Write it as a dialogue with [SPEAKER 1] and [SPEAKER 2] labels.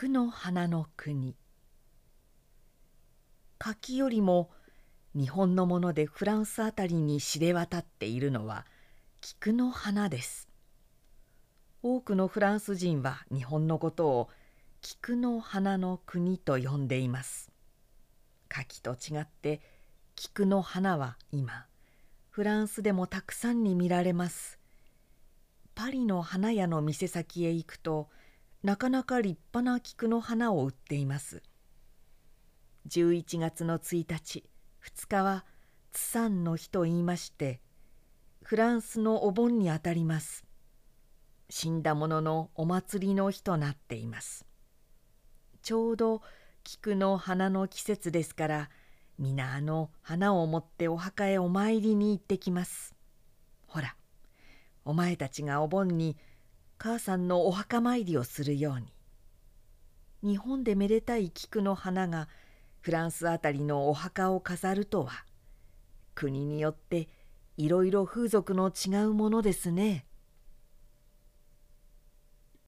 [SPEAKER 1] 菊の花の国。柿よりも日本のものでフランスあたりに知れ渡っているのは菊の花です。多くのフランス人は日本のことを菊の花の国と呼んでいます。柿と違って菊の花は今フランスでもたくさんに見られます。パリの花屋の店先へ行くとなかなか立派な菊の花を売っています。11月の1日2日はツサンの日と言いましてフランスのお盆にあたります。死んだ者のお祭りの日となっています。ちょうど菊の花の季節ですから皆あの花を持ってお墓へお参りに行ってきます。ほらお前たちがお盆に母さんのお墓参りをするように日本でめでたい菊の花がフランスあたりのお墓を飾るとは国によっていろいろ風俗の違うものですね。